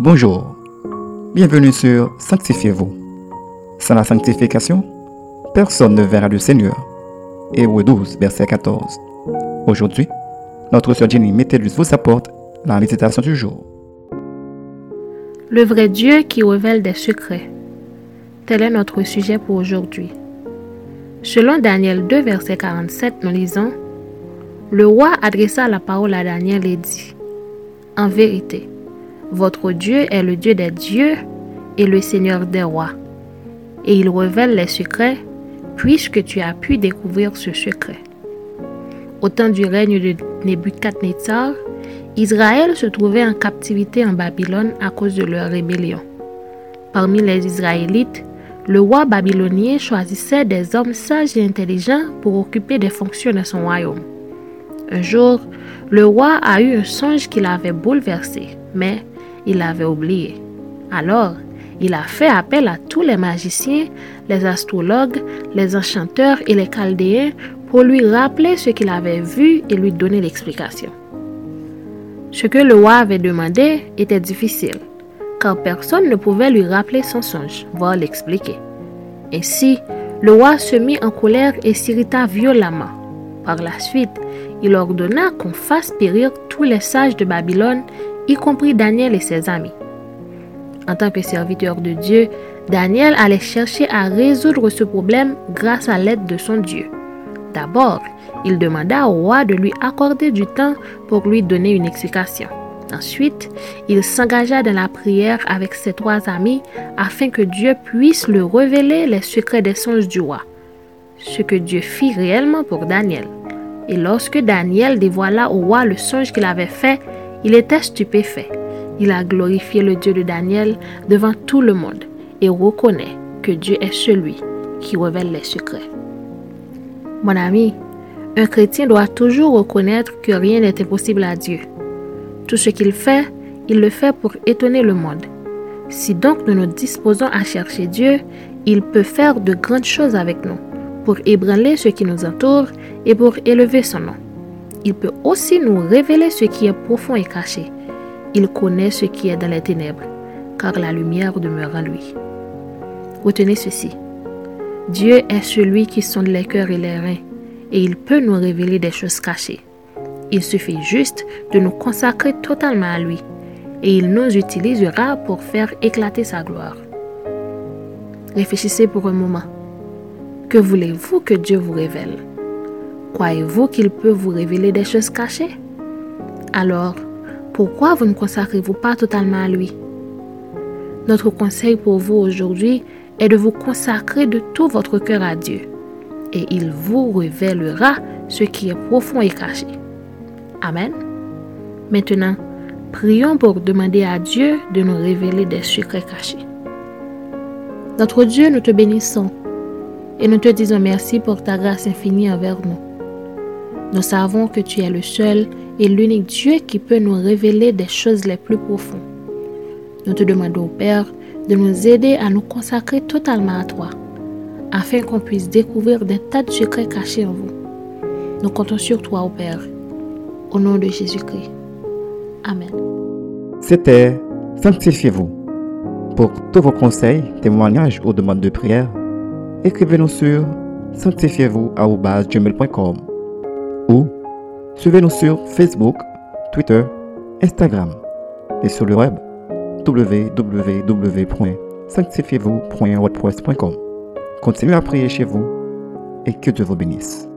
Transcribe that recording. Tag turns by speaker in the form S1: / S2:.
S1: Bonjour, bienvenue sur Sanctifiez-vous. Sans la sanctification, personne ne verra le Seigneur. Hébreux 12, verset 14. Aujourd'hui, notre sœur Jenny Métellus vous apporte la méditation du jour.
S2: Le vrai Dieu qui révèle des secrets. Tel est notre sujet pour aujourd'hui. Selon Daniel 2, verset 47, nous lisons Le roi adressa la parole à Daniel et dit En vérité, votre Dieu est le Dieu des dieux et le Seigneur des rois. Et il révèle les secrets, puisque tu as pu découvrir ce secret. Au temps du règne de Nebuchadnezzar, Israël se trouvait en captivité en Babylone à cause de leur rébellion. Parmi les Israélites, le roi babylonien choisissait des hommes sages et intelligents pour occuper des fonctions de son royaume. Un jour, le roi a eu un songe qui l'avait bouleversé, mais il l'avait oublié. Alors, il a fait appel à tous les magiciens, les astrologues, les enchanteurs et les chaldéens pour lui rappeler ce qu'il avait vu et lui donner l'explication. Ce que le roi avait demandé était difficile car personne ne pouvait lui rappeler son songe, voire l'expliquer. Ainsi, le roi se mit en colère et s'irrita violemment. Par la suite, il ordonna qu'on fasse périr tous les sages de Babylone, y compris Daniel et ses amis. En tant que serviteur de Dieu, Daniel allait chercher à résoudre ce problème grâce à l'aide de son Dieu. D'abord, il demanda au roi de lui accorder du temps pour lui donner une explication. Ensuite, il s'engagea dans la prière avec ses trois amis afin que Dieu puisse lui révéler les secrets des songes du roi. Ce que Dieu fit réellement pour Daniel. Et lorsque Daniel dévoila au roi le songe qu'il avait fait, il était stupéfait. Il a glorifié le Dieu de Daniel devant tout le monde et reconnaît que Dieu est celui qui révèle les secrets. Mon ami, un chrétien doit toujours reconnaître que rien n'est impossible à Dieu. Tout ce qu'il fait, il le fait pour étonner le monde. Si donc nous nous disposons à chercher Dieu, il peut faire de grandes choses avec nous, pour ébranler ce qui nous entoure et pour élever son nom. Il peut aussi nous révéler ce qui est profond et caché. Il connaît ce qui est dans les ténèbres, car la lumière demeure en lui. Retenez ceci. Dieu est celui qui sonde les cœurs et les reins, et il peut nous révéler des choses cachées. Il suffit juste de nous consacrer totalement à lui et il nous utilisera pour faire éclater sa gloire. Réfléchissez pour un moment. Que voulez-vous que Dieu vous révèle? Croyez-vous qu'il peut vous révéler des choses cachées? Alors, pourquoi vous ne consacrez-vous pas totalement à lui? Notre conseil pour vous aujourd'hui est de vous consacrer de tout votre cœur à Dieu et il vous révélera ce qui est profond et caché. Amen. Maintenant, prions pour demander à Dieu de nous révéler des secrets cachés. Notre Dieu, nous te bénissons et nous te disons merci pour ta grâce infinie envers nous. Nous savons que tu es le seul et l'unique Dieu qui peut nous révéler des choses les plus profondes. Nous te demandons, Père, de nous aider à nous consacrer totalement à toi, afin qu'on puisse découvrir des tas de secrets cachés en vous. Nous comptons sur toi, Père, au nom de Jésus-Christ. Amen.
S1: C'était Sanctifiez-vous. Pour tous vos conseils, témoignages ou demandes de prière, écrivez-nous sur sanctifiez-vous.com ou suivez-nous sur Facebook, Twitter, Instagram et sur le web www.sanctifiez-vous.wordpress.com. Continuez à prier chez vous et que Dieu vous bénisse.